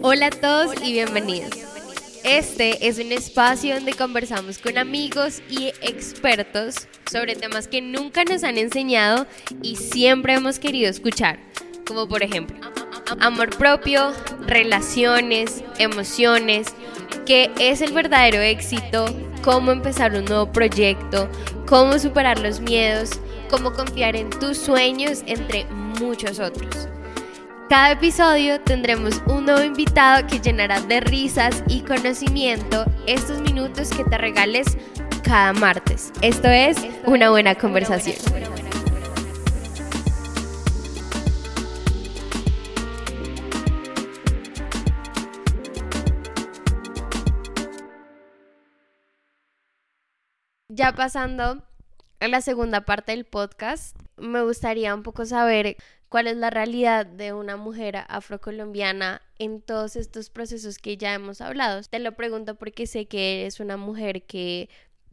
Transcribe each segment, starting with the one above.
Hola a todos y bienvenidos. Este es un espacio donde conversamos con amigos y expertos sobre temas que nunca nos han enseñado y siempre hemos querido escuchar, como por ejemplo amor propio, relaciones, emociones, qué es el verdadero éxito, cómo empezar un nuevo proyecto, cómo superar los miedos, cómo confiar en tus sueños, entre muchos otros. Cada episodio tendremos un nuevo invitado que llenará de risas y conocimiento estos minutos que te regales cada martes. Esto es una buena conversación. Ya pasando a la segunda parte del podcast, me gustaría un poco saber cuál es la realidad de una mujer afrocolombiana en todos estos procesos que ya hemos hablado. Te lo pregunto porque sé que eres una mujer que,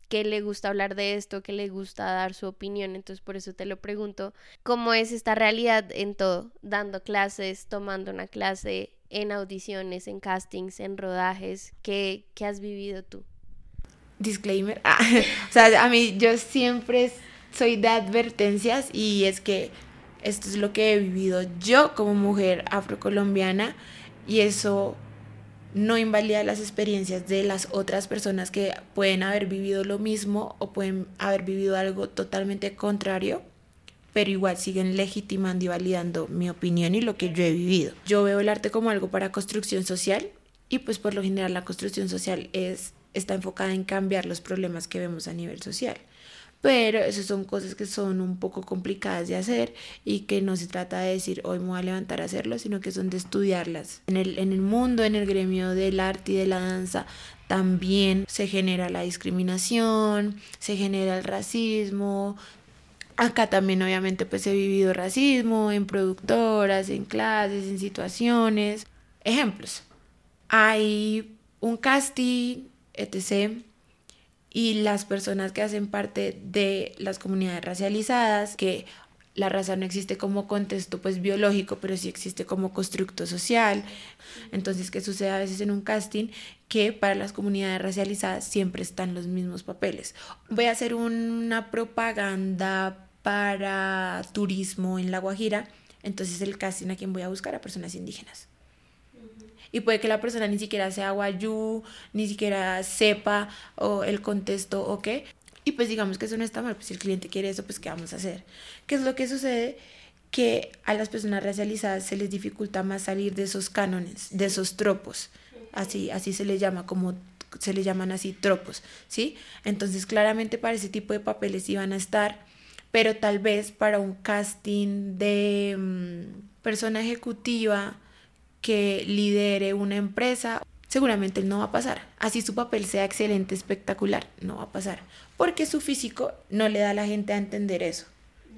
que le gusta hablar de esto, que le gusta dar su opinión, entonces por eso te lo pregunto, ¿cómo es esta realidad en todo? Dando clases, tomando una clase, en audiciones, en castings, en rodajes, ¿qué, qué has vivido tú? disclaimer. Ah, o sea, a mí yo siempre soy de advertencias y es que esto es lo que he vivido yo como mujer afrocolombiana y eso no invalida las experiencias de las otras personas que pueden haber vivido lo mismo o pueden haber vivido algo totalmente contrario, pero igual siguen legitimando y validando mi opinión y lo que yo he vivido. Yo veo el arte como algo para construcción social y pues por lo general la construcción social es está enfocada en cambiar los problemas que vemos a nivel social. Pero esas son cosas que son un poco complicadas de hacer y que no se trata de decir hoy me voy a levantar a hacerlo, sino que son de estudiarlas. En el, en el mundo, en el gremio del arte y de la danza, también se genera la discriminación, se genera el racismo. Acá también obviamente pues he vivido racismo en productoras, en clases, en situaciones. Ejemplos. Hay un casting etc. Y las personas que hacen parte de las comunidades racializadas, que la raza no existe como contexto pues biológico, pero sí existe como constructo social. Entonces, ¿qué sucede a veces en un casting? Que para las comunidades racializadas siempre están los mismos papeles. Voy a hacer una propaganda para turismo en La Guajira, entonces el casting a quien voy a buscar a personas indígenas y puede que la persona ni siquiera sea guayú, ni siquiera sepa o el contexto o qué. Y pues digamos que eso no está mal, pues si el cliente quiere eso, pues ¿qué vamos a hacer? ¿Qué es lo que sucede? Que a las personas racializadas se les dificulta más salir de esos cánones, de esos tropos, así, así se les llama, como se les llaman así tropos, ¿sí? Entonces claramente para ese tipo de papeles iban a estar, pero tal vez para un casting de mm, persona ejecutiva, que lidere una empresa, seguramente no va a pasar. Así su papel sea excelente, espectacular, no va a pasar. Porque su físico no le da a la gente a entender eso,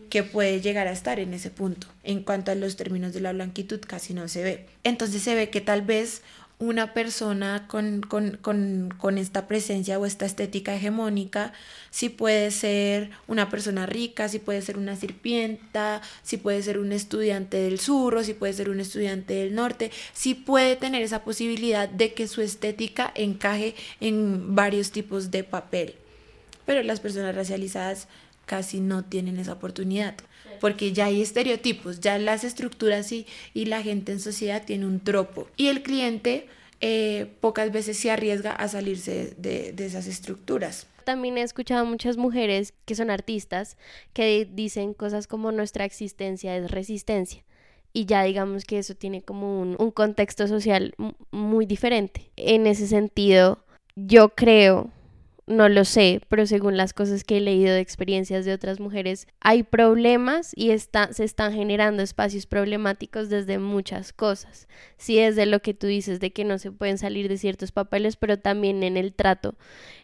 que puede llegar a estar en ese punto. En cuanto a los términos de la blanquitud, casi no se ve. Entonces se ve que tal vez una persona con, con, con, con, esta presencia o esta estética hegemónica, si puede ser una persona rica, si puede ser una sirvienta, si puede ser un estudiante del sur o si puede ser un estudiante del norte, si puede tener esa posibilidad de que su estética encaje en varios tipos de papel. Pero las personas racializadas casi no tienen esa oportunidad porque ya hay estereotipos, ya las estructuras y, y la gente en sociedad tiene un tropo. Y el cliente eh, pocas veces se arriesga a salirse de, de esas estructuras. También he escuchado muchas mujeres que son artistas que dicen cosas como nuestra existencia es resistencia y ya digamos que eso tiene como un, un, contexto social muy diferente. En ese sentido, yo creo no lo sé, pero según las cosas que he leído de experiencias de otras mujeres, hay problemas y está, se están generando espacios problemáticos desde muchas cosas. Sí, desde lo que tú dices de que no se pueden salir de ciertos papeles, pero también en el trato,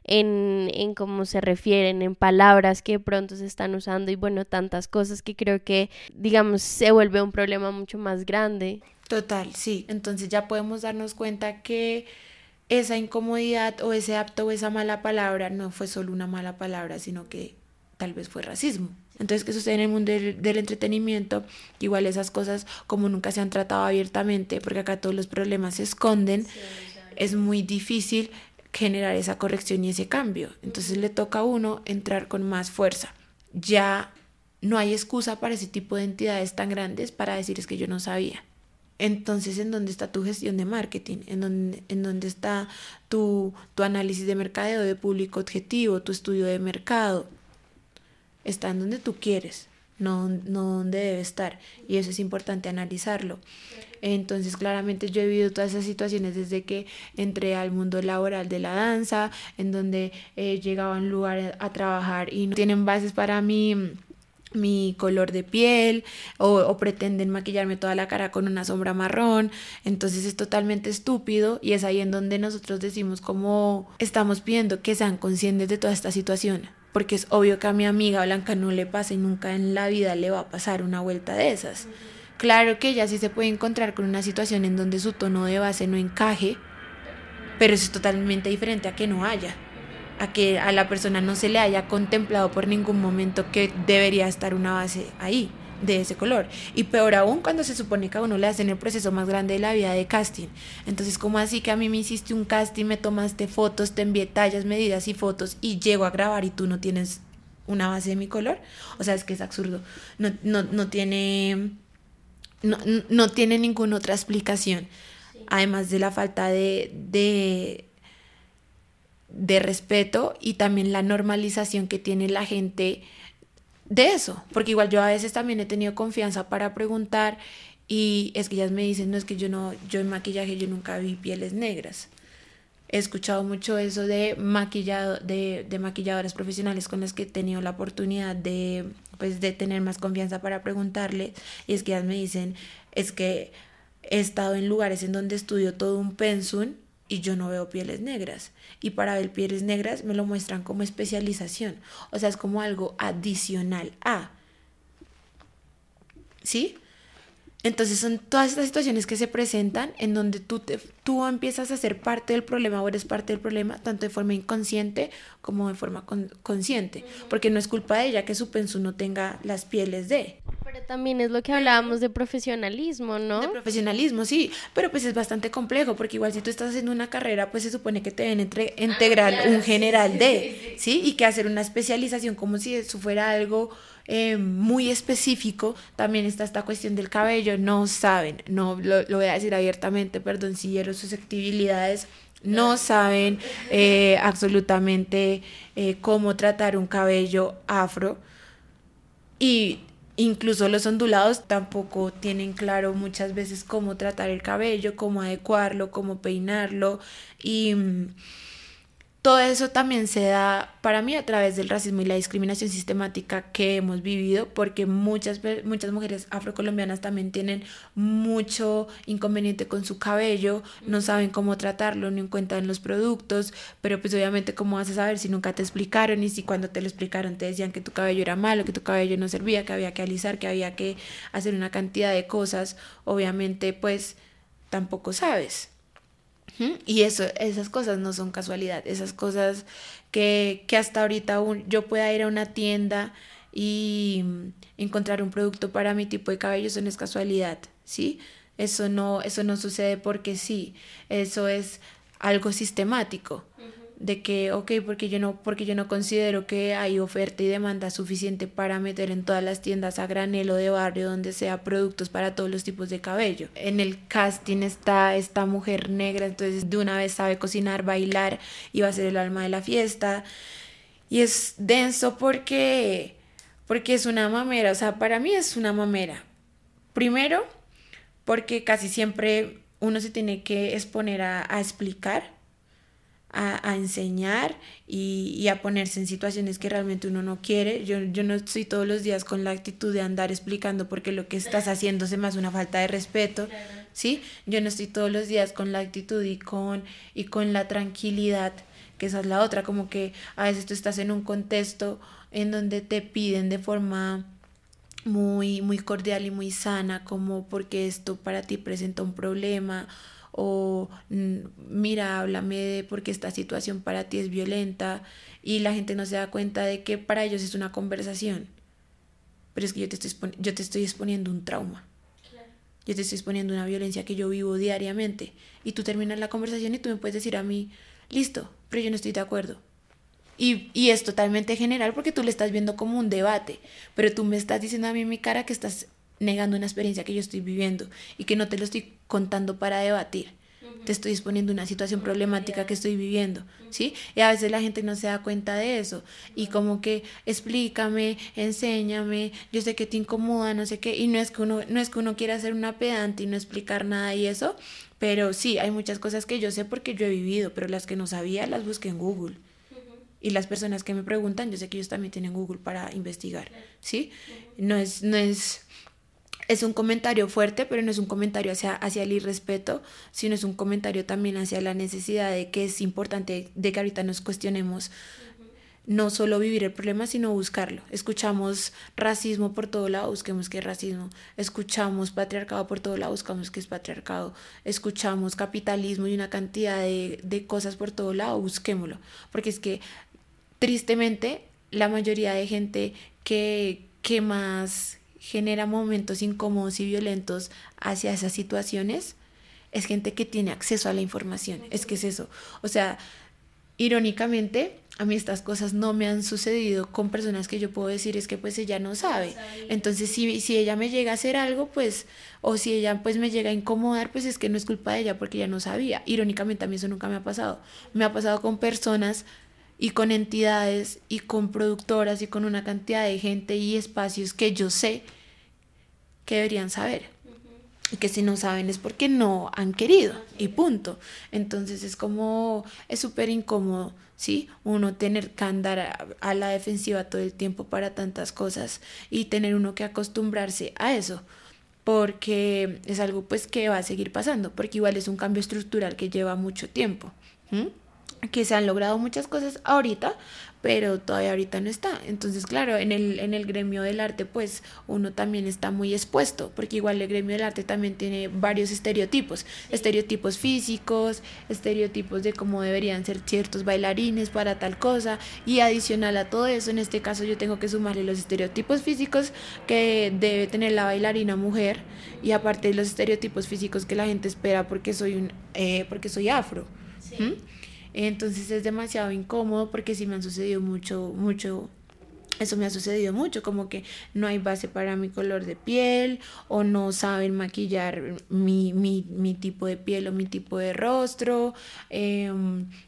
en, en cómo se refieren, en palabras que pronto se están usando y bueno, tantas cosas que creo que, digamos, se vuelve un problema mucho más grande. Total, sí. Entonces ya podemos darnos cuenta que esa incomodidad o ese apto o esa mala palabra no fue solo una mala palabra, sino que tal vez fue racismo. Entonces, ¿qué sucede en el mundo del, del, entretenimiento? Igual esas cosas, como nunca se han tratado abiertamente, porque acá todos los problemas se esconden, sí, es muy difícil generar esa corrección y ese cambio. Entonces le toca a uno entrar con más fuerza. Ya no hay excusa para ese tipo de entidades tan grandes para decir es que yo no sabía. Entonces, ¿en dónde está tu gestión de marketing? ¿En dónde, en dónde está tu, tu análisis de mercadeo, de público objetivo, tu estudio de mercado? Está en donde tú quieres, no, no donde debe estar. Y eso es importante analizarlo. Entonces, claramente yo he vivido todas esas situaciones desde que entré al mundo laboral de la danza, en donde he llegado a un lugar a trabajar y no tienen bases para mí mi color de piel o, pretenden maquillarme toda la cara con una sombra marrón. Entonces es totalmente estúpido y es ahí en donde nosotros decimos como estamos pidiendo que sean conscientes de toda esta situación porque es obvio que a mi amiga Blanca no le pase y nunca en la vida le va a pasar una vuelta de esas. Claro que ella sí se puede encontrar con una situación en donde su tono de base no encaje pero eso es totalmente diferente a que no haya a que a la persona no se le haya contemplado por ningún momento que debería estar una base ahí de ese color. Y peor aún cuando se supone que a uno le hacen el proceso más grande de la vida de casting. Entonces como así que a mí me hiciste un casting me tomaste fotos te envié tallas medidas y fotos y llego a grabar y tú no tienes una base de mi color o sea es que es absurdo. No, no, no tiene no, no tiene ninguna otra explicación. Además de la falta de, de de respeto y también la normalización que tiene la gente de eso, porque igual yo a veces también he tenido confianza para preguntar y es que ellas me dicen, no es que yo no, yo en maquillaje yo nunca vi pieles negras. He escuchado mucho eso de maquillado, de, de maquilladoras profesionales con las que he tenido la oportunidad de, pues, de tener más confianza para preguntarle y es que ellas me dicen, es que he estado en lugares en donde estudio todo un pensum y yo no veo pieles negras. Y para ver pieles negras me lo muestran como especialización. O sea, es como algo adicional a. ¿Sí? Entonces son todas estas situaciones que se presentan en donde tú, te, tú empiezas a ser parte del problema o eres parte del problema, tanto de forma inconsciente como de forma con, consciente. Porque no es culpa de ella que su pensum no tenga las pieles de. Pero también es lo que hablábamos de profesionalismo, ¿no? De profesionalismo, sí, pero pues es bastante complejo, porque igual si tú estás haciendo una carrera, pues se supone que te deben entre, integrar ah, claro, un general sí, de, sí, sí. ¿sí? Y que hacer una especialización como si eso fuera algo eh, muy específico. También está esta cuestión del cabello, no saben, no lo, lo voy a decir abiertamente, perdón si sus susceptibilidades no saben eh, absolutamente eh, cómo tratar un cabello afro y Incluso los ondulados tampoco tienen claro muchas veces cómo tratar el cabello, cómo adecuarlo, cómo peinarlo y mm, todo eso también se da para mí a través del racismo y la discriminación sistemática que hemos vivido, porque muchas, muchas mujeres afrocolombianas también tienen mucho inconveniente con su cabello, no saben cómo tratarlo, no encuentran los productos, pero pues obviamente cómo vas a saber si nunca te explicaron y si cuando te lo explicaron te decían que tu cabello era malo, que tu cabello no servía, que había que alisar, que había que hacer una cantidad de cosas, obviamente pues tampoco sabes. Y eso, esas cosas no son casualidad, esas cosas que, que hasta ahorita un, yo pueda ir a una tienda y encontrar un producto para mi tipo de cabello, eso no es casualidad, ¿sí? Eso no, eso no sucede porque sí, eso es algo sistemático de que, ok, porque yo, no, porque yo no considero que hay oferta y demanda suficiente para meter en todas las tiendas a granelo de barrio donde sea productos para todos los tipos de cabello. En el casting está esta mujer negra, entonces de una vez sabe cocinar, bailar y va a ser el alma de la fiesta. Y es denso porque, porque es una mamera, o sea, para mí es una mamera. Primero, porque casi siempre uno se tiene que exponer a, a explicar a, a enseñar y, y, a ponerse en situaciones que realmente uno no quiere. Yo, yo no estoy todos los días con la actitud de andar explicando porque lo que estás haciendo se me hace una falta de respeto, ¿sí? Yo no estoy todos los días con la actitud y con, y con la tranquilidad, que esa es la otra, como que a veces tú estás en un contexto en donde te piden de forma muy, muy cordial y muy sana, como porque esto para ti presenta un problema o mm, mira, háblame de porque esta situación para ti es violenta y la gente no se da cuenta de que para ellos es una conversación. pero es que yo te estoy, yo te estoy exponiendo un trauma. Yo te estoy exponiendo una violencia que yo vivo diariamente. Y tú terminas la conversación y tú me puedes decir a mí, listo, pero yo no estoy de acuerdo. Y, y, es totalmente general porque tú le estás viendo como un debate, pero tú me estás diciendo a mí en mi cara que estás negando una experiencia que yo estoy viviendo y que no te lo estoy contando para debatir. Te estoy exponiendo una situación problemática que estoy viviendo, ¿sí? Y a veces la gente no se da cuenta de eso y como que explícame, enséñame, yo sé que te incomoda, no sé qué, y no es que uno no es que uno quiera ser una pedante y no explicar nada y eso, pero sí, hay muchas cosas que yo sé porque yo he vivido, pero las que no sabía las busqué en Google. Y las personas que me preguntan, yo sé que ellos también tienen Google para investigar, ¿sí? No es no es es un comentario fuerte, pero no es un comentario hacia, hacia el irrespeto, sino es un comentario también hacia la necesidad de que es importante de que ahorita nos cuestionemos no solo vivir el problema, sino buscarlo. Escuchamos racismo por todo lado, busquemos qué es racismo. Escuchamos patriarcado por todo lado, buscamos qué es patriarcado. Escuchamos capitalismo y una cantidad de, de cosas por todo lado, busquémoslo. Porque es que, tristemente, la mayoría de gente que, que más genera momentos incómodos y violentos hacia esas situaciones es gente que tiene acceso a la información. Es que es eso. O sea, irónicamente, a mí estas cosas no me han sucedido con personas que yo puedo decir es que pues ella no sabe. Entonces, si, si ella me llega a hacer algo, pues, o si ella pues me llega a incomodar, pues es que no es culpa de ella porque ella no sabía. Irónicamente, a mí eso nunca me ha pasado. Me ha pasado con personas y con entidades y con productoras y con una cantidad de gente y espacios que yo sé que deberían saber. Y que si no saben es porque no han querido y punto. Entonces es como, es súper incómodo, ¿sí? Uno tener que andar a, a, la defensiva todo el tiempo para tantas cosas y tener uno que acostumbrarse a eso porque es algo pues que va a seguir pasando, porque igual es un cambio estructural que lleva mucho tiempo. Que se han logrado muchas cosas ahorita, pero todavía ahorita no está. Entonces, claro, en el, en el gremio del arte, pues uno también está muy expuesto, porque igual el gremio del arte también tiene varios estereotipos, estereotipos físicos, estereotipos de cómo deberían ser ciertos bailarines para tal cosa, y adicional a todo eso, en este caso yo tengo que sumarle los estereotipos físicos que debe tener la bailarina mujer, y aparte los estereotipos físicos que la gente espera porque soy, un, eh, porque soy afro. ¿Mm? Entonces es demasiado incómodo porque sí me han sucedido mucho, mucho, eso me ha sucedido mucho, como que no hay base para mi color de piel o no saben maquillar mi, mi, mi tipo de piel o mi tipo de rostro, eh,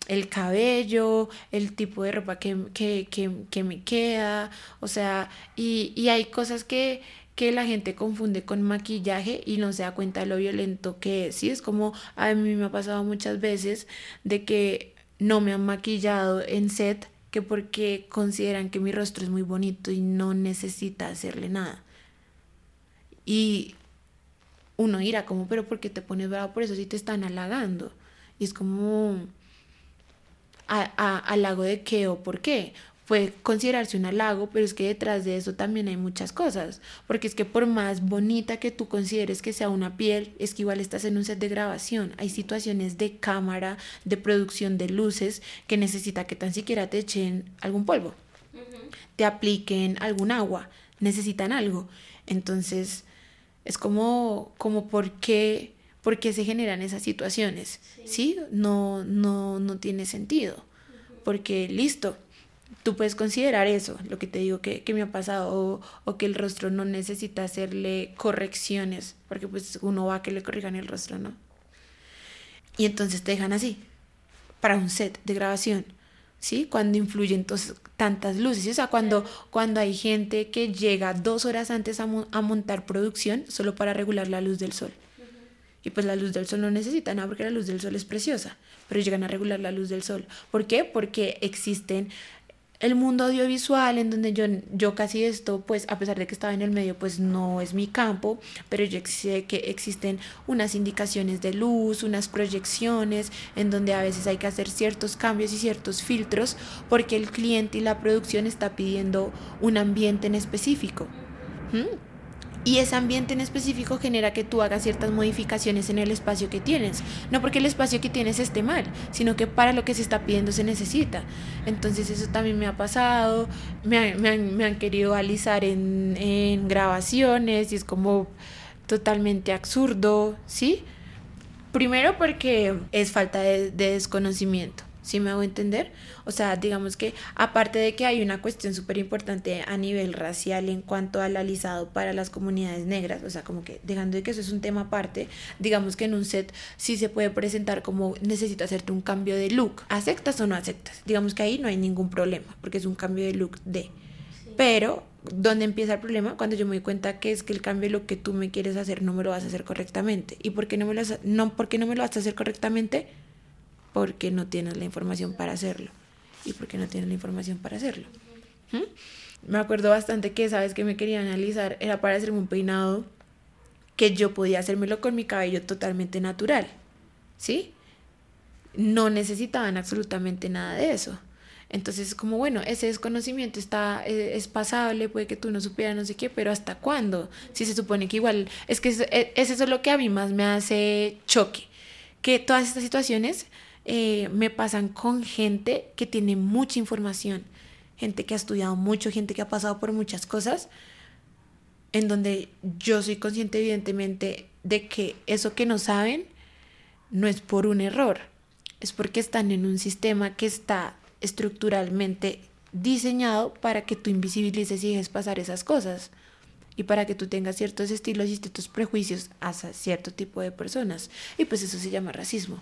el cabello, el tipo de ropa que, que, que, que me queda, o sea, y, y hay cosas que que la gente confunde con maquillaje y no se da cuenta de lo violento que es. Sí, es como a mí me ha pasado muchas veces de que no me han maquillado en set que porque consideran que mi rostro es muy bonito y no necesita hacerle nada. Y uno irá como, pero ¿por qué te pones bravo por eso si te están halagando? Y es como, ¿a, a, halago de qué o por qué? Puede considerarse un halago, pero es que detrás de eso también hay muchas cosas, porque es que por más bonita que tú consideres que sea una piel, es que igual estás en un set de grabación, hay situaciones de cámara, de producción de luces que necesita que tan siquiera te echen algún polvo, te apliquen algún agua, necesitan algo. Entonces, es como, como por qué, por qué se generan esas situaciones, ¿sí? No, no, no tiene sentido, porque listo tú puedes considerar eso, lo que te digo que, que me ha pasado, o, que el rostro no necesita hacerle correcciones, porque pues uno va a que le corrijan el rostro, ¿no? Y entonces te dejan así, para un set de grabación, ¿sí? Cuando influyen tantas luces, o sea, cuando, cuando hay gente que llega dos horas antes a, a montar producción solo para regular la luz del sol. Y pues la luz del sol no necesita nada porque la luz del sol es preciosa, pero llegan a regular la luz del sol. ¿Por qué? Porque existen el mundo audiovisual en donde yo, yo casi esto, pues a pesar de que estaba en el medio, pues no es mi campo, pero yo sé que existen unas indicaciones de luz, unas proyecciones, en donde a veces hay que hacer ciertos cambios y ciertos filtros porque el cliente y la producción está pidiendo un ambiente en específico. Y ese ambiente en específico genera que tú hagas ciertas modificaciones en el espacio que tienes. No porque el espacio que tienes esté mal, sino que para lo que se está pidiendo se necesita. Entonces eso también me ha pasado, me, han, querido alisar en, grabaciones y es como totalmente absurdo, ¿sí? Primero porque es falta de desconocimiento. ¿Sí me hago entender? O sea, digamos que aparte de que hay una cuestión súper importante a nivel racial en cuanto al alisado para las comunidades negras, o sea, como que dejando de que eso es un tema aparte, digamos que en un set sí se puede presentar como necesito hacerte un cambio de look. ¿Aceptas o no aceptas? Digamos que ahí no hay ningún problema, porque es un cambio de look de... Sí. Pero, ¿dónde empieza el problema? Cuando yo me doy cuenta que es que el cambio de lo que tú me quieres hacer no me lo vas a hacer correctamente. ¿Y por qué no me lo, no, ¿por qué no me lo vas a hacer correctamente? Porque no tienes la información para hacerlo. ¿Y porque no tienes la información para hacerlo? ¿Mm? Me acuerdo bastante que, ¿sabes? Que me quería analizar, era para hacerme un peinado que yo podía hacérmelo con mi cabello totalmente natural. ¿Sí? No necesitaban absolutamente nada de eso. Entonces, como bueno, ese desconocimiento está, es, es, pasable, puede que tú no supieras no sé qué, pero ¿hasta cuándo? Si se supone que igual, es que es, es eso lo que a mí más me hace choque, que todas estas situaciones eh, me pasan con gente que tiene mucha información, gente que ha estudiado mucho, gente que ha pasado por muchas cosas, en donde yo soy consciente evidentemente de que eso que no saben no es por un error, es porque están en un sistema que está estructuralmente diseñado para que tú invisibilices y dejes pasar esas cosas y para que tú tengas ciertos estilos y ciertos prejuicios hacia cierto tipo de personas. Y pues eso se llama racismo.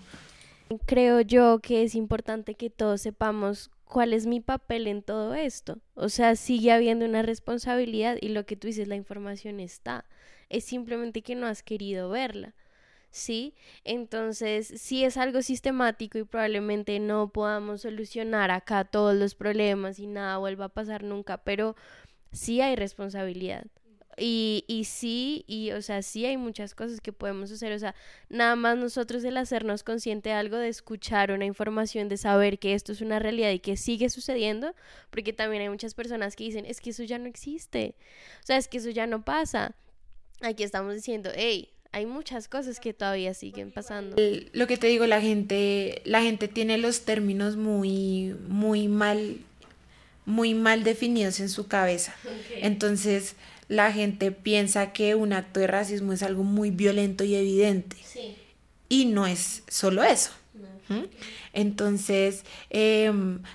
Creo yo que es importante que todos sepamos cuál es mi papel en todo esto. O sea, sigue habiendo una responsabilidad y lo que tú dices, la información está. Es simplemente que no has querido verla. ¿Sí? Entonces, sí es algo sistemático y probablemente no podamos solucionar acá todos los problemas y nada vuelva a pasar nunca, pero sí hay responsabilidad. Y, y sí, y o sea, sí hay muchas cosas que podemos hacer, o sea, nada más nosotros el hacernos consciente de algo, de escuchar una información, de saber que esto es una realidad y que sigue sucediendo, porque también hay muchas personas que dicen, es que eso ya no existe, o sea, es que eso ya no pasa. Aquí estamos diciendo, hey, hay muchas cosas que todavía siguen pasando. Lo que te digo, la gente, la gente tiene los términos muy, muy mal, muy mal definidos en su cabeza. Okay. Entonces, la gente piensa que un acto de racismo es algo muy violento y evidente. Sí. Y no es solo eso. No. Entonces, eh,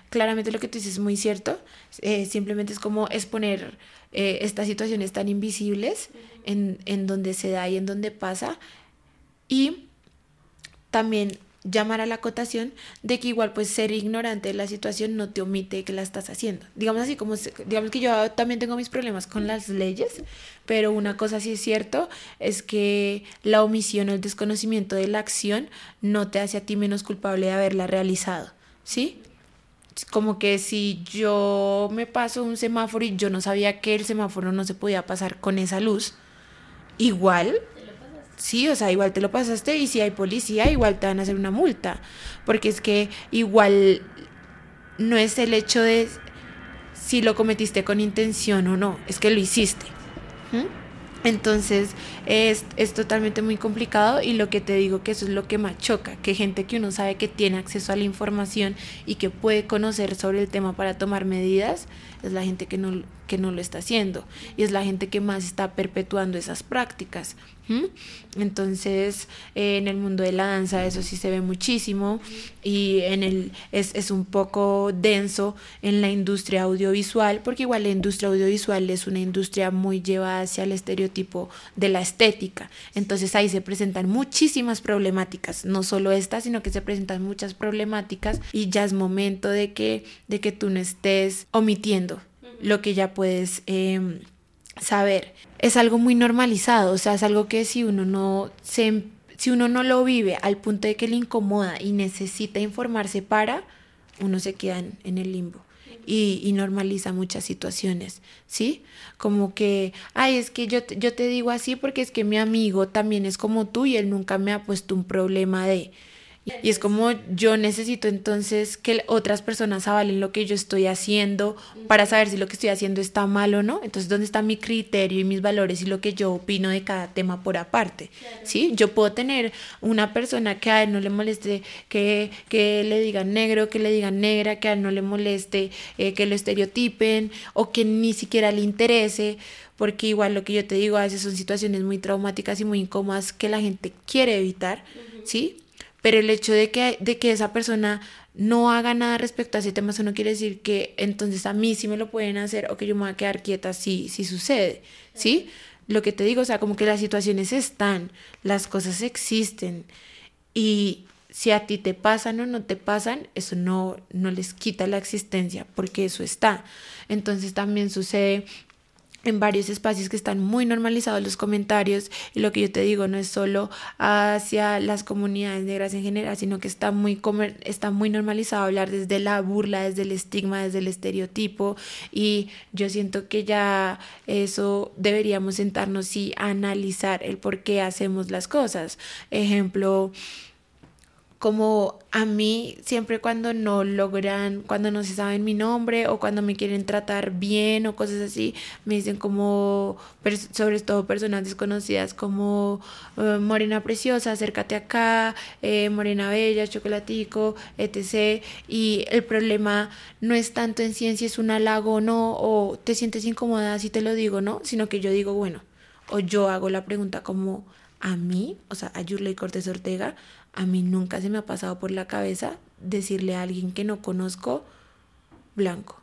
claramente lo que tú dices es muy cierto. Eh, simplemente es como exponer eh, estas situaciones tan invisibles uh -huh. en, en donde se da y en donde pasa. Y también llamar a la acotación de que igual pues ser ignorante de la situación no te omite que la estás haciendo. Digamos así como digamos que yo también tengo mis problemas con las leyes, pero una cosa sí es cierto es que la omisión o el desconocimiento de la acción no te hace a ti menos culpable de haberla realizado, ¿sí? Como que si yo me paso un semáforo y yo no sabía que el semáforo no se podía pasar con esa luz, igual Sí, o sea, igual te lo pasaste y si hay policía, igual te van a hacer una multa. Porque es que igual no es el hecho de si lo cometiste con intención o no, es que lo hiciste. ¿Mm? Entonces es, es, totalmente muy complicado y lo que te digo que eso es lo que más choca, que gente que uno sabe que tiene acceso a la información y que puede conocer sobre el tema para tomar medidas, es la gente que no, que no lo está haciendo y es la gente que más está perpetuando esas prácticas. Entonces, eh, en el mundo de la danza eso sí se ve muchísimo y en el es, es un poco denso en la industria audiovisual, porque igual la industria audiovisual es una industria muy llevada hacia el estereotipo de la estética. Entonces ahí se presentan muchísimas problemáticas, no solo esta, sino que se presentan muchas problemáticas y ya es momento de que, de que tú no estés omitiendo lo que ya puedes eh, saber. Es algo muy normalizado, o sea, es algo que si uno no se si uno no lo vive al punto de que le incomoda y necesita informarse para, uno se queda en, en el limbo. Y, y, normaliza muchas situaciones, ¿sí? Como que, ay, es que yo yo te digo así porque es que mi amigo también es como tú y él nunca me ha puesto un problema de... Y es como yo necesito entonces que otras personas avalen lo que yo estoy haciendo para saber si lo que estoy haciendo está mal o no. Entonces, ¿dónde está mi criterio y mis valores y lo que yo opino de cada tema por aparte? ¿Sí? Yo puedo tener una persona que a él no le moleste que, que le digan negro, que le digan negra, que a él no le moleste eh, que lo estereotipen o que ni siquiera le interese porque igual lo que yo te digo a veces son situaciones muy traumáticas y muy incómodas que la gente quiere evitar, ¿sí? Pero el hecho de que, de que esa persona no haga nada respecto a ese tema, eso no quiere decir que entonces a mí sí me lo pueden hacer o que yo me voy a quedar quieta si, si sucede, ¿sí? Lo que te digo, o sea, como que las situaciones están, las cosas existen y si a ti te pasan o no te pasan, eso no, no les quita la existencia porque eso está. Entonces también sucede en varios espacios que están muy normalizados los comentarios y lo que yo te digo no es solo hacia las comunidades negras en general, sino que está muy, está muy normalizado hablar desde la burla, desde el estigma, desde el estereotipo y yo siento que ya eso deberíamos sentarnos y analizar el por qué hacemos las cosas. Ejemplo, como a mí siempre cuando no logran, cuando no se saben mi nombre o cuando me quieren tratar bien o cosas así, me dicen como, sobre todo personas desconocidas como eh, Morena Preciosa, acércate acá, eh, Morena Bella, Chocolatico, etc. Y el problema no es tanto en ciencia, es un halago o no, o te sientes incómoda si te lo digo, ¿no? Sino que yo digo, bueno, o yo hago la pregunta como a mí, o sea, a Yurley Cortés Ortega, a mí nunca se me ha pasado por la cabeza decirle a alguien que no conozco blanco.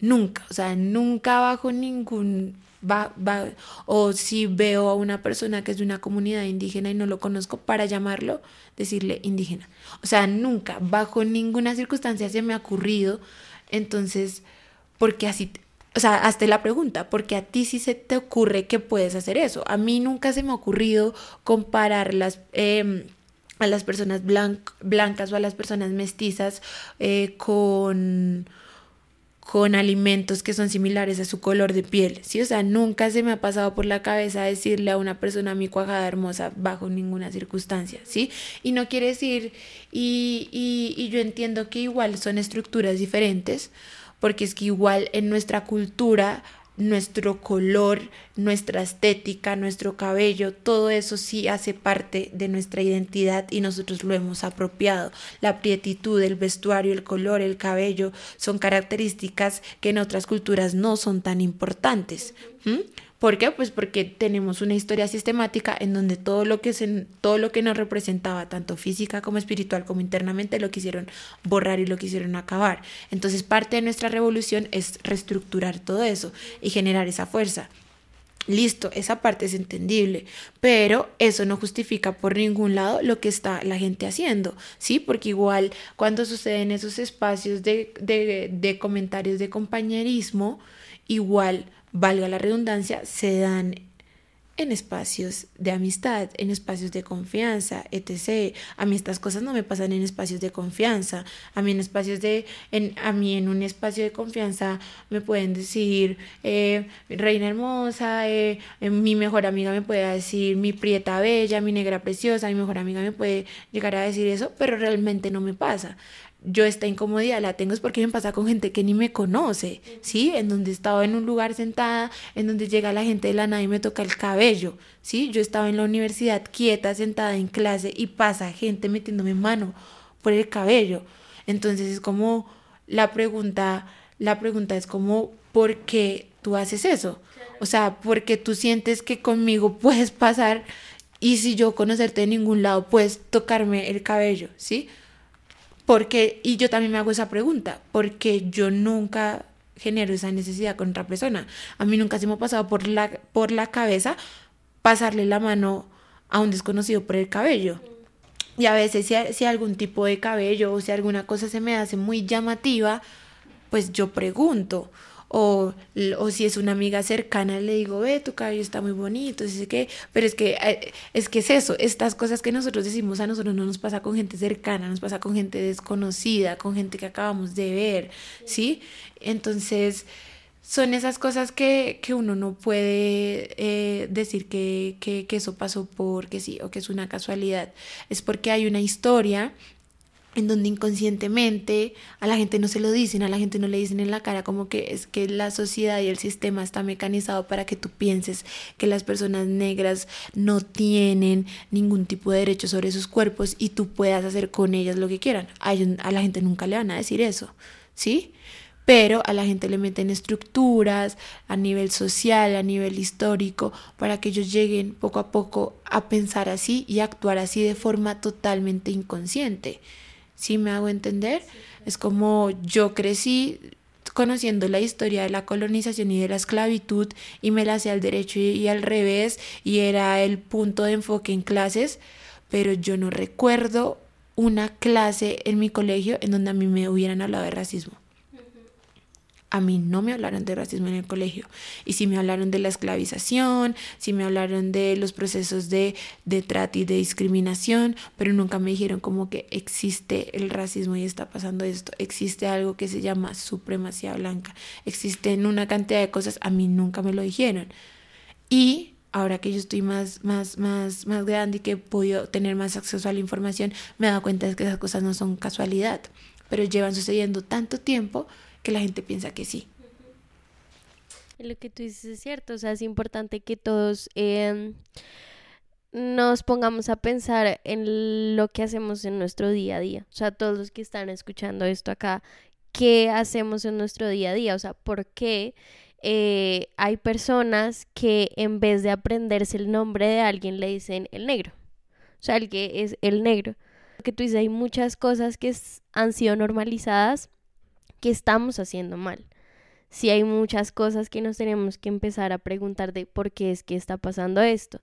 Nunca, o sea, nunca bajo ningún... Va, va, o si veo a una persona que es de una comunidad indígena y no lo conozco, para llamarlo, decirle indígena. O sea, nunca, bajo ninguna circunstancia se me ha ocurrido. Entonces, porque así, o sea, hazte la pregunta, porque a ti sí se te ocurre que puedes hacer eso. A mí nunca se me ha ocurrido comparar las... Em, a las personas blancas o a las personas mestizas eh, con, con alimentos que son similares a su color de piel, ¿sí? O sea, nunca se me ha pasado por la cabeza decirle a una persona mi cuajada hermosa bajo ninguna circunstancia, ¿sí? Y no quiere decir, y, y, y yo entiendo que igual son estructuras diferentes, porque es que igual en nuestra cultura nuestro color, nuestra estética, nuestro cabello, todo eso sí hace parte de nuestra identidad y nosotros lo hemos apropiado. La prietitud, el vestuario, el color, el cabello son características que en otras culturas no son tan importantes. ¿Por qué? Pues porque tenemos una historia sistemática en donde todo lo que se, todo lo que nos representaba, tanto física como espiritual como internamente, lo quisieron borrar y lo quisieron acabar. Entonces, parte de nuestra revolución es reestructurar todo eso y generar esa fuerza. Listo, esa parte es entendible, pero eso no justifica por ningún lado lo que está la gente haciendo, ¿sí? Porque igual cuando suceden esos espacios de, de, de comentarios de compañerismo, igual valga la redundancia, se dan en espacios de amistad, en espacios de confianza, etc. A mí estas cosas no me pasan en espacios de confianza. A mí en espacios de, en, a mí en un espacio de confianza me pueden decir eh, reina hermosa, eh, eh, mi mejor amiga me puede decir mi prieta bella, mi negra preciosa, mi mejor amiga me puede llegar a decir eso, pero realmente no me pasa yo esta incomodidad la tengo es porque me pasa con gente que ni me conoce, ¿sí? En donde estaba en un lugar sentada, en donde llega la gente de la nada y me toca el cabello, ¿sí? Yo estaba en la universidad quieta, sentada en clase y pasa gente metiéndome mano por el cabello. Entonces es como la pregunta, la pregunta es como, ¿por qué tú haces eso? O sea, porque tú sientes que conmigo puedes pasar y si yo conocerte de ningún lado puedes tocarme el cabello, ¿sí? Porque, y yo también me hago esa pregunta, porque yo nunca genero esa necesidad con otra persona. A mí nunca se me ha pasado por la, por la cabeza pasarle la mano a un desconocido por el cabello. Y a veces si, si algún tipo de cabello o si alguna cosa se me hace muy llamativa, pues yo pregunto o, o si es una amiga cercana le digo, ve, tu cabello está muy bonito, así que, pero es que, eh, es que es eso, estas cosas que nosotros decimos a nosotros no nos pasa con gente cercana, nos pasa con gente desconocida, con gente que acabamos de ver, ¿sí? Entonces, son esas cosas que, uno no puede eh, decir que, que, que, eso pasó porque sí o que es una casualidad. Es porque hay una historia en donde inconscientemente a la gente no se lo dicen, a la gente no le dicen en la cara como que es que la sociedad y el sistema está mecanizado para que tú pienses que las personas negras no tienen ningún tipo de derecho sobre sus cuerpos y tú puedas hacer con ellas lo que quieran. A, a la gente nunca le van a decir eso, ¿sí? Pero a la gente le meten estructuras a nivel social, a nivel histórico, para que ellos lleguen poco a poco a pensar así y actuar así de forma totalmente inconsciente. ¿Sí me hago entender? Es como yo crecí conociendo la historia de la colonización y de la esclavitud y me la sé al derecho y, al revés y era el punto de enfoque en clases, pero yo no recuerdo una clase en mi colegio en donde a mí me hubieran hablado de racismo. A mí no me hablaron de racismo en el colegio. Y si me hablaron de la esclavización, si me hablaron de los procesos de, de trata y de discriminación, pero nunca me dijeron como que existe el racismo y está pasando esto. Existe algo que se llama supremacía blanca. Existen una cantidad de cosas, a mí nunca me lo dijeron. Y ahora que yo estoy más, más, más, más grande y que he podido tener más acceso a la información, me he dado cuenta de que esas cosas no son casualidad, pero llevan sucediendo tanto tiempo que la gente piensa que sí. Lo que tú dices es cierto, o sea, es importante que todos em, nos pongamos a pensar en lo que hacemos en nuestro día a día. O sea, todos los que están escuchando esto acá, ¿qué hacemos en nuestro día a día? O sea, ¿por qué eh, hay personas que en vez de aprenderse el nombre de alguien le dicen el negro? O sea, el que es el negro. Que tú dices, hay muchas cosas que han sido normalizadas que estamos haciendo mal. Si hay muchas cosas que nos tenemos que empezar a preguntar de por qué es que está pasando esto.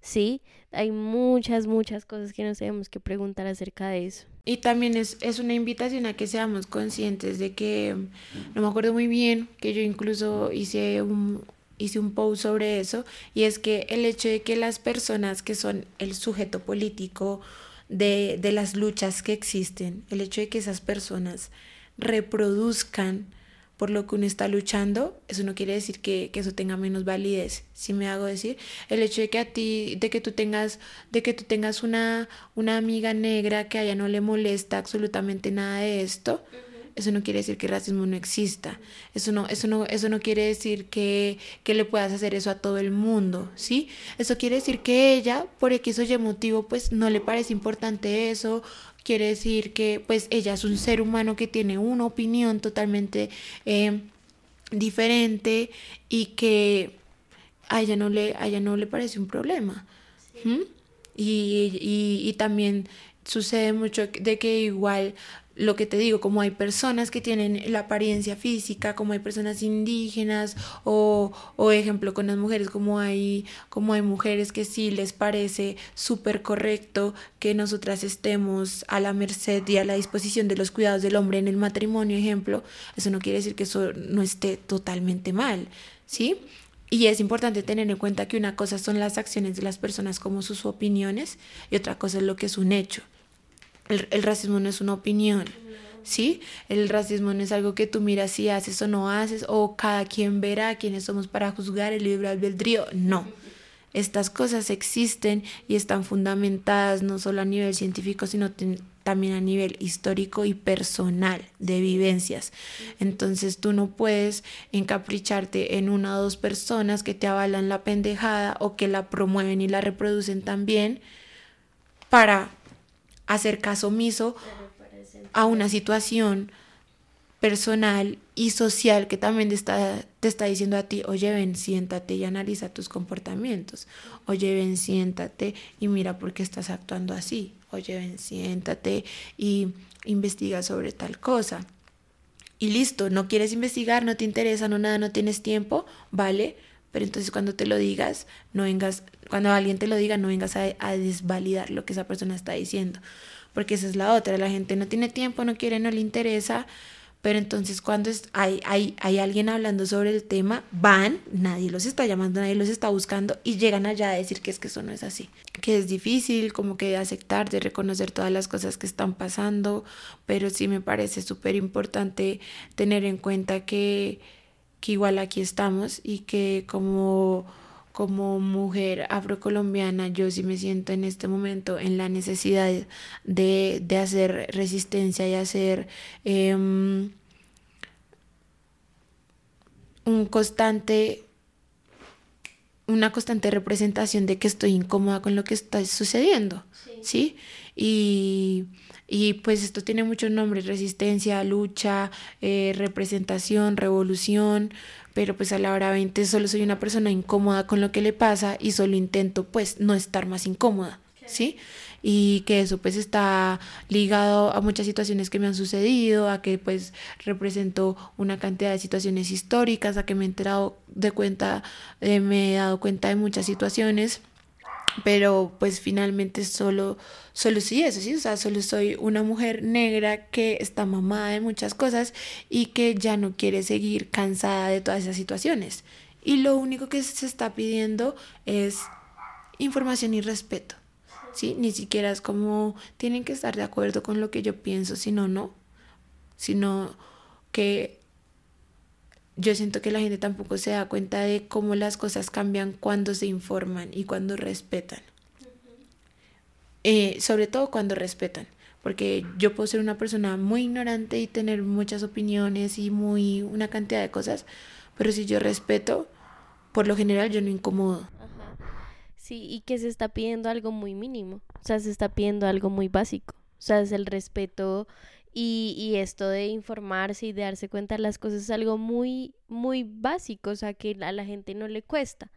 Sí, hay muchas, muchas cosas que nos tenemos que preguntar acerca de eso. Y también es, es una invitación a que seamos conscientes de que, no me acuerdo muy bien, que yo incluso hice un, hice un post sobre eso, y es que el hecho de que las personas que son el sujeto político de, de las luchas que existen, el hecho de que esas personas reproduzcan por lo que uno está luchando, eso no quiere decir que, eso tenga menos validez. Si me hago decir, el hecho de que a ti, de que tú tengas, de que tú tengas una, una amiga negra que a ella no le molesta absolutamente nada de esto, eso no quiere decir que el racismo no exista. Eso no, eso no, eso no quiere decir que, que le puedas hacer eso a todo el mundo, ¿sí? Eso quiere decir que ella, por X o Y motivo, pues no le parece importante eso, quiere decir que pues ella es un ser humano que tiene una opinión totalmente eh, diferente y que a ella no le, a ella no le parece un problema. Y, y, y, también sucede mucho de que igual lo que te digo, como hay personas que tienen la apariencia física, como hay personas indígenas, o, o ejemplo con las mujeres, como hay, como hay mujeres que sí les parece súper correcto que nosotras estemos a la merced y a la disposición de los cuidados del hombre en el matrimonio, ejemplo, eso no quiere decir que eso no esté totalmente mal, ¿sí? Y es importante tener en cuenta que una cosa son las acciones de las personas como sus opiniones y otra cosa es lo que es un hecho. El, racismo no es una opinión, ¿sí? El racismo no es algo que tú miras si haces o no haces, o cada quien verá quiénes somos para juzgar el libre albedrío. No. Estas cosas existen y están fundamentadas no solo a nivel científico, sino también a nivel histórico y personal de vivencias. Entonces tú no puedes encapricharte en una o dos personas que te avalan la pendejada o que la promueven y la reproducen también para hacer caso omiso a una situación personal y social que también te está, te está diciendo a ti, oye, ven, siéntate y analiza tus comportamientos. Oye, ven, siéntate y mira por qué estás actuando así. Oye, ven, siéntate y investiga sobre tal cosa. Y listo, no quieres investigar, no te interesa, no nada, no tienes tiempo, vale, pero entonces cuando te lo digas, no vengas, cuando alguien te lo diga, no vengas a, desvalidar lo que esa persona está diciendo, porque esa es la otra, la gente no tiene tiempo, no quiere, no le interesa, pero entonces cuando hay, hay, hay alguien hablando sobre el tema, van, nadie los está llamando, nadie los está buscando y llegan allá a decir que es que eso no es así, que es difícil como que de aceptar, de reconocer todas las cosas que están pasando, pero sí me parece súper importante tener en cuenta que que igual aquí estamos y que como, como mujer afrocolombiana yo sí me siento en este momento en la necesidad de, hacer resistencia y hacer em, un constante una constante representación de que estoy incómoda con lo que está sucediendo, ¿sí? Y, pues esto tiene muchos nombres, resistencia, lucha, eh, representación, revolución, pero pues a la hora 20 solo soy una persona incómoda con lo que le pasa y solo intento pues no estar más incómoda, ¿sí? y que eso pues está ligado a muchas situaciones que me han sucedido, a que pues represento una cantidad de situaciones históricas, a que me he enterado de cuenta, eh, me he dado cuenta de muchas situaciones pero pues finalmente solo solo sí eso sí o sea solo soy una mujer negra que está mamada de muchas cosas y que ya no quiere seguir cansada de todas esas situaciones y lo único que se está pidiendo es información y respeto ¿sí? Ni siquiera es como tienen que estar de acuerdo con lo que yo pienso, sino no, sino que yo siento que la gente tampoco se da cuenta de cómo las cosas cambian cuando se informan y cuando respetan. Eh, sobre todo cuando respetan, porque yo puedo ser una persona muy ignorante y tener muchas opiniones y muy una cantidad de cosas, pero si yo respeto, por lo general yo no incomodo. Sí, y que se está pidiendo algo muy mínimo, o sea, se está pidiendo algo muy básico, o sea, es el respeto y, esto de informarse y de darse cuenta de las cosas es algo muy, muy básico, o sea, que a la gente no le cuesta,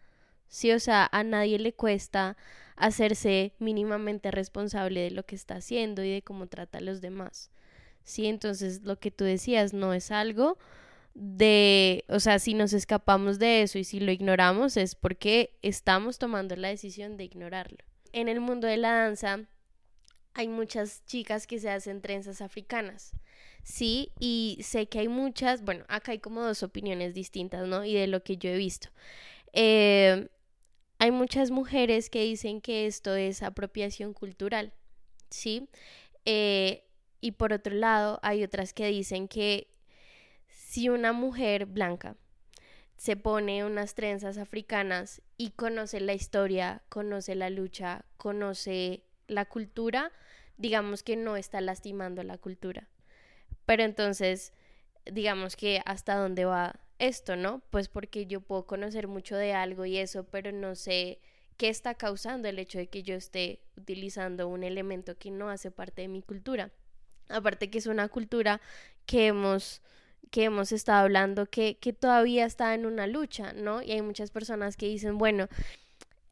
sí, o sea, a nadie le cuesta hacerse mínimamente responsable de lo que está haciendo y de cómo trata a los demás, sí, entonces lo que tú decías no es algo de, o sea, si nos escapamos de eso y si lo ignoramos es porque estamos tomando la decisión de ignorarlo. En el mundo de la danza hay muchas chicas que se hacen trenzas africanas. Sí, y sé que hay muchas, bueno, acá hay como dos opiniones distintas, ¿no? Y de lo que yo he visto. Eh, hay muchas mujeres que dicen que esto es apropiación cultural, ¿sí? Eh, y por otro lado, hay otras que dicen que si una mujer blanca se pone unas trenzas africanas y conoce la historia, conoce la lucha, conoce la cultura, digamos que no está lastimando la cultura. Pero entonces, digamos que hasta dónde va esto, ¿no? Pues porque yo puedo conocer mucho de algo y eso, pero no sé qué está causando el hecho de que yo esté utilizando un elemento que no hace parte de mi cultura. Aparte que es una cultura que hemos que hemos estado hablando que, que todavía está en una lucha, ¿no? Y hay muchas personas que dicen, bueno,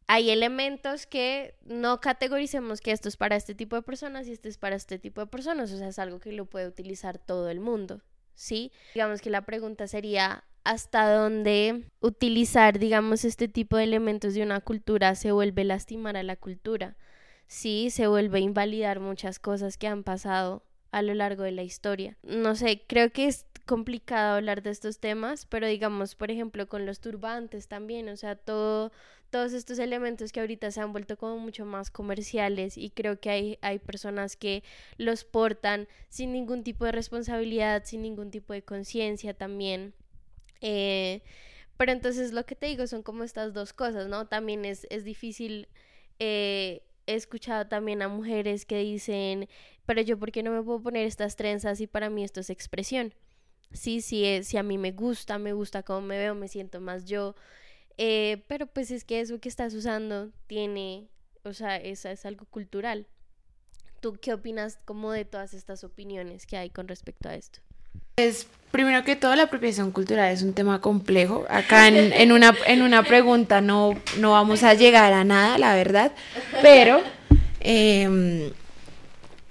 hay elementos que no categoricemos que esto es para este tipo de personas y esto es para este tipo de personas, o sea, es algo que lo puede utilizar todo el mundo, ¿sí? Digamos que la pregunta sería, ¿hasta dónde utilizar, digamos, este tipo de elementos de una cultura se vuelve lastimar a la cultura? Sí, se vuelve invalidar muchas cosas que han pasado a lo largo de la historia. No sé, creo que es complicado hablar de estos temas, pero digamos, por ejemplo, con los turbantes también, o sea, todo, todos estos elementos que ahorita se han vuelto como mucho más comerciales y creo que hay, hay personas que los portan sin ningún tipo de responsabilidad, sin ningún tipo de conciencia también. Eh, pero entonces lo que te digo son como estas dos cosas, ¿no? También es, es difícil. Eh, he escuchado también a mujeres que dicen, pero yo, ¿por qué no me puedo poner estas trenzas y para mí esto es expresión? Sí, sí, es, si a mí me gusta, me gusta cómo me veo, me siento más yo. Eh, pero pues es que eso que estás usando tiene, o sea, esa es algo cultural. ¿Tú qué opinas como de todas estas opiniones que hay con respecto a esto? Pues primero que todo la apropiación cultural es un tema complejo. Acá en, una, en una pregunta no, no vamos a llegar a nada, la verdad. Pero em,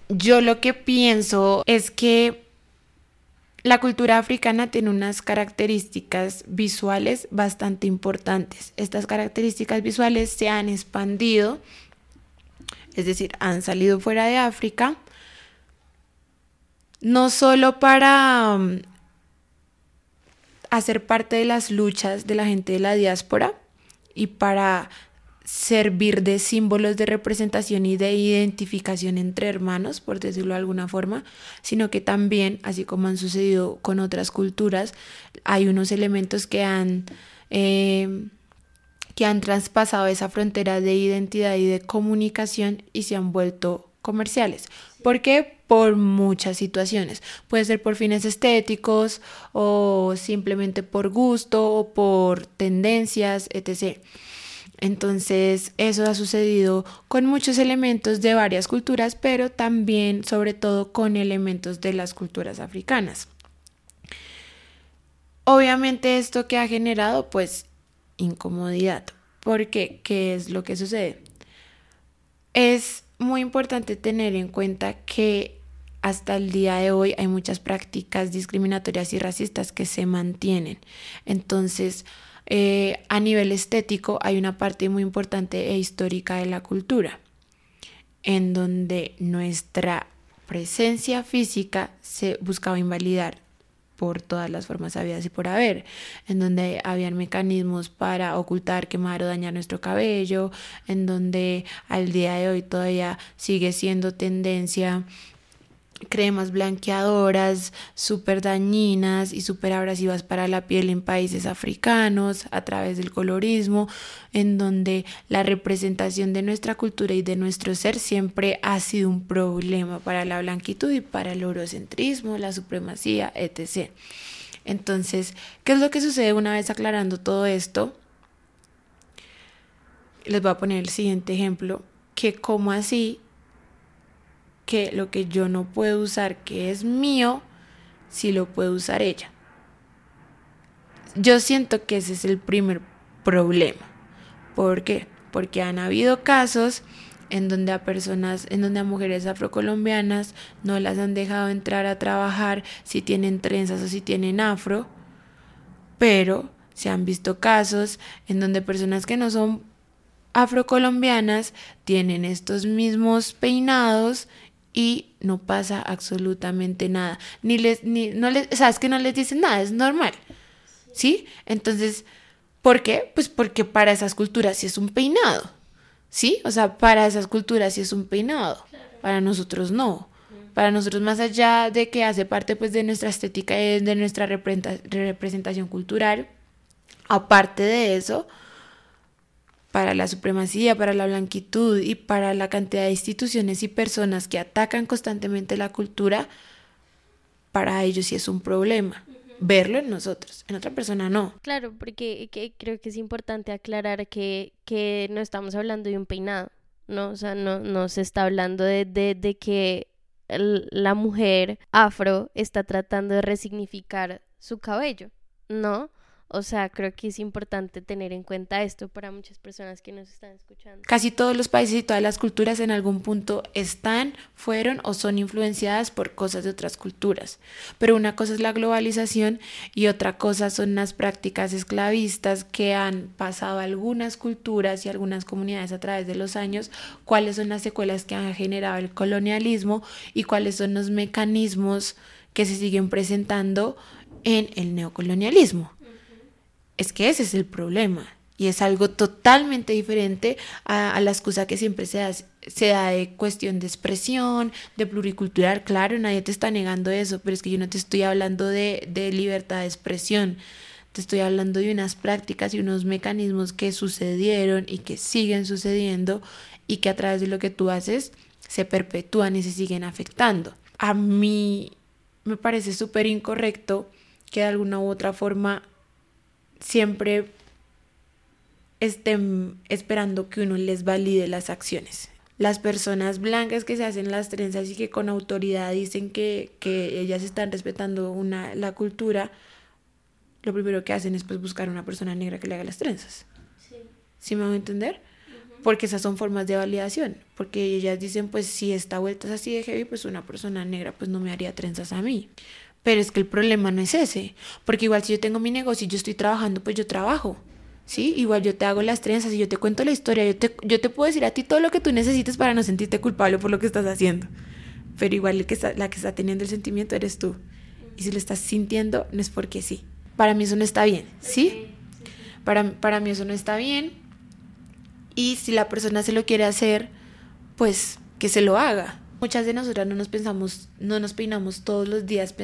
yo lo que pienso es que la cultura africana tiene unas características visuales bastante importantes. Estas características visuales se han expandido, es decir, han salido fuera de África, no solo para um, hacer parte de las luchas de la gente de la diáspora y para servir de símbolos de representación y de identificación entre hermanos, por decirlo de alguna forma, sino que también, así como han sucedido con otras culturas, hay unos elementos que han, eh, que han traspasado esa frontera de identidad y de comunicación y se han vuelto comerciales. ¿Por qué? Por muchas situaciones. Puede ser por fines estéticos o simplemente por gusto o por tendencias, etc. Entonces, eso ha sucedido con muchos elementos de varias culturas, pero también, sobre todo, con elementos de las culturas africanas. Obviamente esto que ha generado, pues, incomodidad. Porque, ¿qué es lo que sucede? Es muy importante tener en cuenta que hasta el día de hoy hay muchas prácticas discriminatorias y racistas que se mantienen. Entonces, eh, a nivel estético hay una parte muy importante e histórica de la cultura, en donde nuestra presencia física se buscaba invalidar por todas las formas habidas y por haber, en donde habían mecanismos para ocultar, quemar o dañar nuestro cabello, en donde al día de hoy todavía sigue siendo tendencia cremas blanqueadoras súper dañinas y súper abrasivas para la piel en países africanos a través del colorismo, en donde la representación de nuestra cultura y de nuestro ser siempre ha sido un problema para la blanquitud y para el eurocentrismo, la supremacía, etc. Entonces, ¿qué es lo que sucede una vez aclarando todo esto? Les voy a poner el siguiente ejemplo, que como así lo que yo no puedo usar, que es mío, sí lo puede usar ella. Yo siento que ese es el primer problema. ¿Por qué? Porque han habido casos en donde a personas, en donde a mujeres afrocolombianas no las han dejado entrar a trabajar si tienen trenzas o si tienen afro, pero se han visto casos en donde personas que no son afrocolombianas tienen estos mismos peinados y no pasa absolutamente nada. Ni les, ni, no les, sabes que no les dicen nada, es normal. ¿Sí? Entonces, ¿por qué? Pues porque para esas culturas sí es un peinado. ¿Sí? O sea, para esas culturas sí es un peinado. Para nosotros no. Para nosotros, más allá de que hace parte pues de nuestra estética y de nuestra representación cultural, aparte de eso, para la supremacía, para la blanquitud y para la cantidad de instituciones y personas que atacan constantemente la cultura, para ellos sí es un problema. Verlo en nosotros, en otra persona no. Claro, porque creo que es importante aclarar que, que no estamos hablando de un peinado, ¿no? O sea, no, no se está hablando de, de, de que la mujer afro está tratando de resignificar su cabello, ¿no? O sea, creo que es importante tener en cuenta esto para muchas personas que nos están escuchando. Casi todos los países y todas las culturas en algún punto están, fueron o son influenciadas por cosas de otras culturas. Pero una cosa es la globalización y otra cosa son las prácticas esclavistas que han pasado algunas culturas y algunas comunidades a través de los años, cuáles son las secuelas que han generado el colonialismo y cuáles son los mecanismos que se siguen presentando en el neocolonialismo. Es que ese es el problema. Y es algo totalmente diferente a, la excusa que siempre se da, se da de cuestión de expresión, de pluricultural. Claro, nadie te está negando eso, pero es que yo no te estoy hablando de, de libertad de expresión. Te estoy hablando de unas prácticas y unos mecanismos que sucedieron y que siguen sucediendo y que a través de lo que tú haces se perpetúan y se siguen afectando. A mí me parece súper incorrecto que de alguna u otra forma siempre estén esperando que uno les valide las acciones. Las personas blancas que se hacen las trenzas y que con autoridad dicen que, que ellas están respetando una, la cultura, lo primero que hacen es pues buscar a una persona negra que le haga las trenzas. Sí, ¿Sí me van a entender? Porque esas son formas de validación. Porque ellas dicen, pues si esta vuelta es así de heavy, pues una persona negra pues no me haría trenzas a mí. Pero es que el problema no es ese, porque igual si yo tengo mi negocio y yo estoy trabajando, pues yo trabajo. ¿Sí? Igual yo te hago las trenzas y yo te cuento la historia, yo te, yo te puedo decir a ti todo lo que tú necesites para no sentirte culpable por lo que estás haciendo. Pero igual el que está, la que está teniendo el sentimiento eres tú. Y si lo estás sintiendo, no es porque sí. Para mí eso no está bien, ¿sí? Para, para mí eso no está bien. y si la persona se lo quiere hacer, pues que se lo haga. Muchas de nosotras no nos pensamos, no nos peinamos todos los días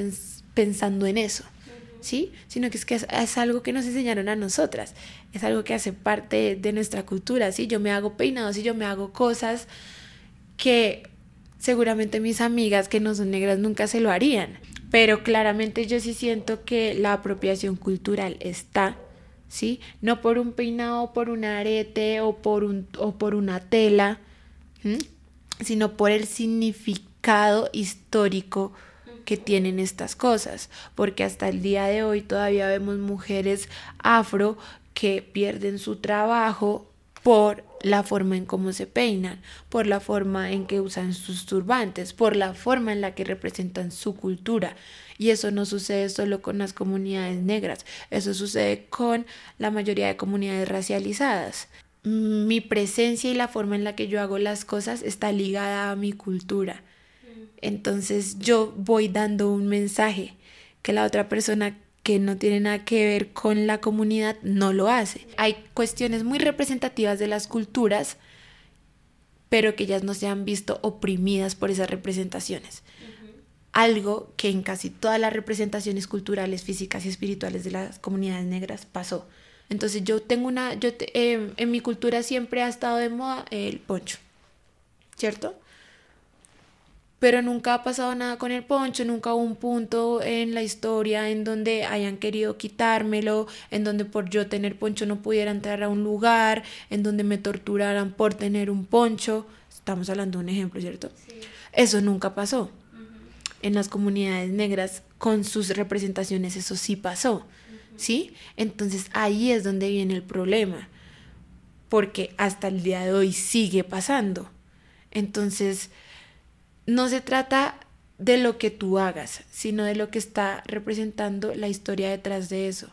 pensando en eso, ¿sí? Sino que es que es, algo que nos enseñaron a nosotras, es algo que hace parte de nuestra cultura, ¿sí? Yo me hago peinados y yo me hago cosas que seguramente mis amigas que no son negras nunca se lo harían. Pero claramente yo sí siento que la apropiación cultural está, ¿sí? No por un peinado, por un arete o por, un, o por una tela, sino por el significado histórico que tienen estas cosas, porque hasta el día de hoy todavía vemos mujeres afro que pierden su trabajo por la forma en cómo se peinan, por la forma en que usan sus turbantes, por la forma en la que representan su cultura. Y eso no sucede solo con las comunidades negras, eso sucede con la mayoría de comunidades racializadas. Mi presencia y la forma en la que yo hago las cosas está ligada a mi cultura. Entonces yo voy dando un mensaje que la otra persona que no tiene nada que ver con la comunidad no lo hace. Hay cuestiones muy representativas de las culturas, pero que ellas no se han visto oprimidas por esas representaciones. Algo que en casi todas las representaciones culturales, físicas y espirituales de las comunidades negras pasó. Entonces yo tengo una, yo em, en mi cultura siempre ha estado de moda el poncho, ¿cierto? pero nunca ha pasado nada con el poncho, nunca hubo un punto en la historia en donde hayan querido quitármelo, en donde por yo tener poncho no pudiera entrar a un lugar, en donde me torturaran por tener un poncho. Estamos hablando de un ejemplo, ¿cierto? Eso nunca pasó. En las comunidades negras, con sus representaciones, eso sí pasó. ¿Sí? Entonces ahí es donde viene el problema, porque hasta el día de hoy sigue pasando. Entonces, no se trata de lo que tú hagas, sino de lo que está representando la historia detrás de eso.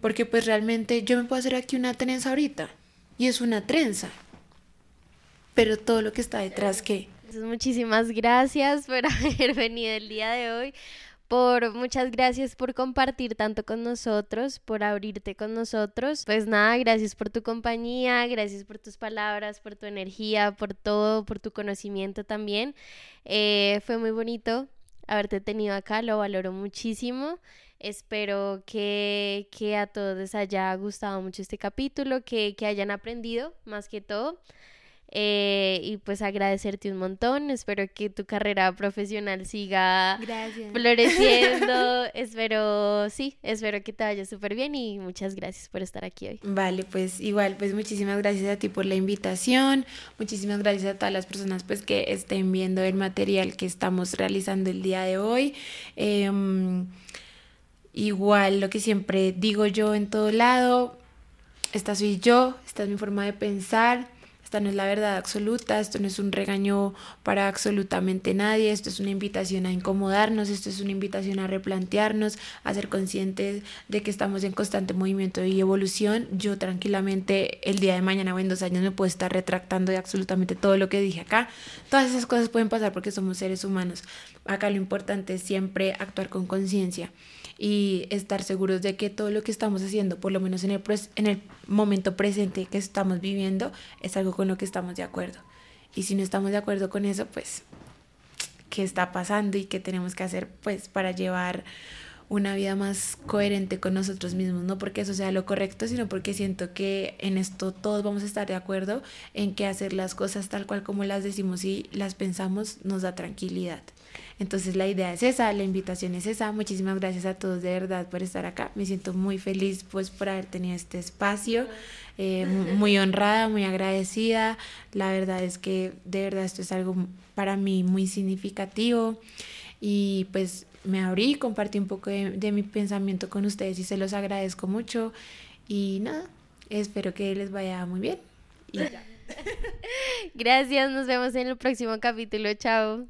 Porque pues realmente yo me puedo hacer aquí una trenza ahorita y es una trenza. Pero todo lo que está detrás, ¿qué? Muchísimas gracias por haber venido el día de hoy por muchas gracias por compartir tanto con nosotros, por abrirte con nosotros. Pues nada, gracias por tu compañía, gracias por tus palabras, por tu energía, por todo, por tu conocimiento también. Eh, fue muy bonito haberte tenido acá, lo valoro muchísimo. Espero que, que a todos les haya gustado mucho este capítulo, que, que hayan aprendido más que todo. Eh, y pues agradecerte un montón. Espero que tu carrera profesional siga floreciendo. espero, sí, espero que te vaya súper bien y muchas gracias por estar aquí hoy. Vale, pues igual, pues muchísimas gracias a ti por la invitación. Muchísimas gracias a todas las personas pues que estén viendo el material que estamos realizando el día de hoy. Em, igual, lo que siempre digo yo en todo lado, esta soy yo, esta es mi forma de pensar esta no es la verdad absoluta, esto no es un regaño para absolutamente nadie, esto es una invitación a incomodarnos, esto es una invitación a replantearnos, a ser conscientes de que estamos en constante movimiento y evolución. Yo tranquilamente el día de mañana o en dos años me puedo estar retractando de absolutamente todo lo que dije acá. Todas esas cosas pueden pasar porque somos seres humanos. Acá lo importante es siempre actuar con conciencia y estar seguros de que todo lo que estamos haciendo, por lo menos en el, en el momento presente que estamos viviendo, es algo con lo que estamos de acuerdo. Y si no estamos de acuerdo con eso, pues, ¿qué está pasando y qué tenemos que hacer pues para llevar una vida más coherente con nosotros mismos, no porque eso sea lo correcto, sino porque siento que en esto todos vamos a estar de acuerdo en que hacer las cosas tal cual como las decimos y las pensamos nos da tranquilidad. Entonces la idea es esa, la invitación es esa. Muchísimas gracias a todos de verdad por estar acá. Me siento muy feliz pues por haber tenido este espacio, eh, muy honrada, muy agradecida. La verdad es que de verdad esto es algo para mí muy significativo y pues me abrí, compartí un poco de, mi pensamiento con ustedes y se los agradezco mucho y nada, espero que les vaya muy bien. Gracias, nos vemos en el próximo capítulo. Chao.